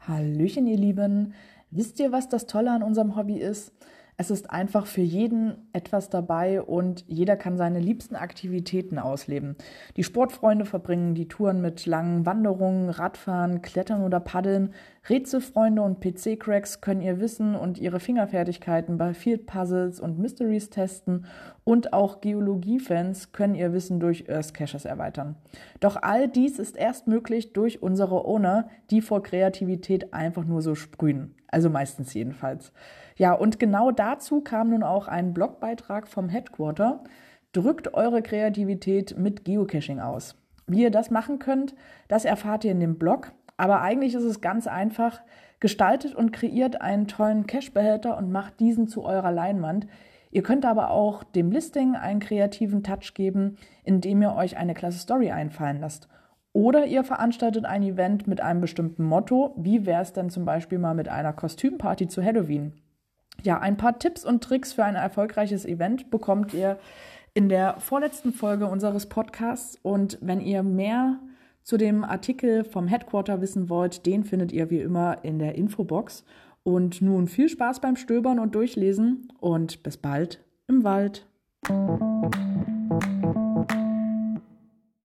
Hallöchen, ihr Lieben. Wisst ihr, was das Tolle an unserem Hobby ist? Es ist einfach für jeden etwas dabei und jeder kann seine liebsten Aktivitäten ausleben. Die Sportfreunde verbringen die Touren mit langen Wanderungen, Radfahren, Klettern oder Paddeln. Rätselfreunde und PC-Cracks können ihr Wissen und ihre Fingerfertigkeiten bei Field Puzzles und Mysteries testen und auch Geologiefans können ihr Wissen durch Earth Caches erweitern. Doch all dies ist erst möglich durch unsere Owner, die vor Kreativität einfach nur so sprühen. Also meistens jedenfalls. Ja, und genau dazu kam nun auch ein Blogbeitrag vom Headquarter. Drückt eure Kreativität mit Geocaching aus. Wie ihr das machen könnt, das erfahrt ihr in dem Blog. Aber eigentlich ist es ganz einfach. Gestaltet und kreiert einen tollen Cache-Behälter und macht diesen zu eurer Leinwand. Ihr könnt aber auch dem Listing einen kreativen Touch geben, indem ihr euch eine klasse Story einfallen lasst. Oder ihr veranstaltet ein Event mit einem bestimmten Motto. Wie wäre es denn zum Beispiel mal mit einer Kostümparty zu Halloween? Ja, ein paar Tipps und Tricks für ein erfolgreiches Event bekommt ihr in der vorletzten Folge unseres Podcasts. Und wenn ihr mehr zu dem Artikel vom Headquarter wissen wollt, den findet ihr wie immer in der Infobox. Und nun viel Spaß beim Stöbern und Durchlesen und bis bald im Wald.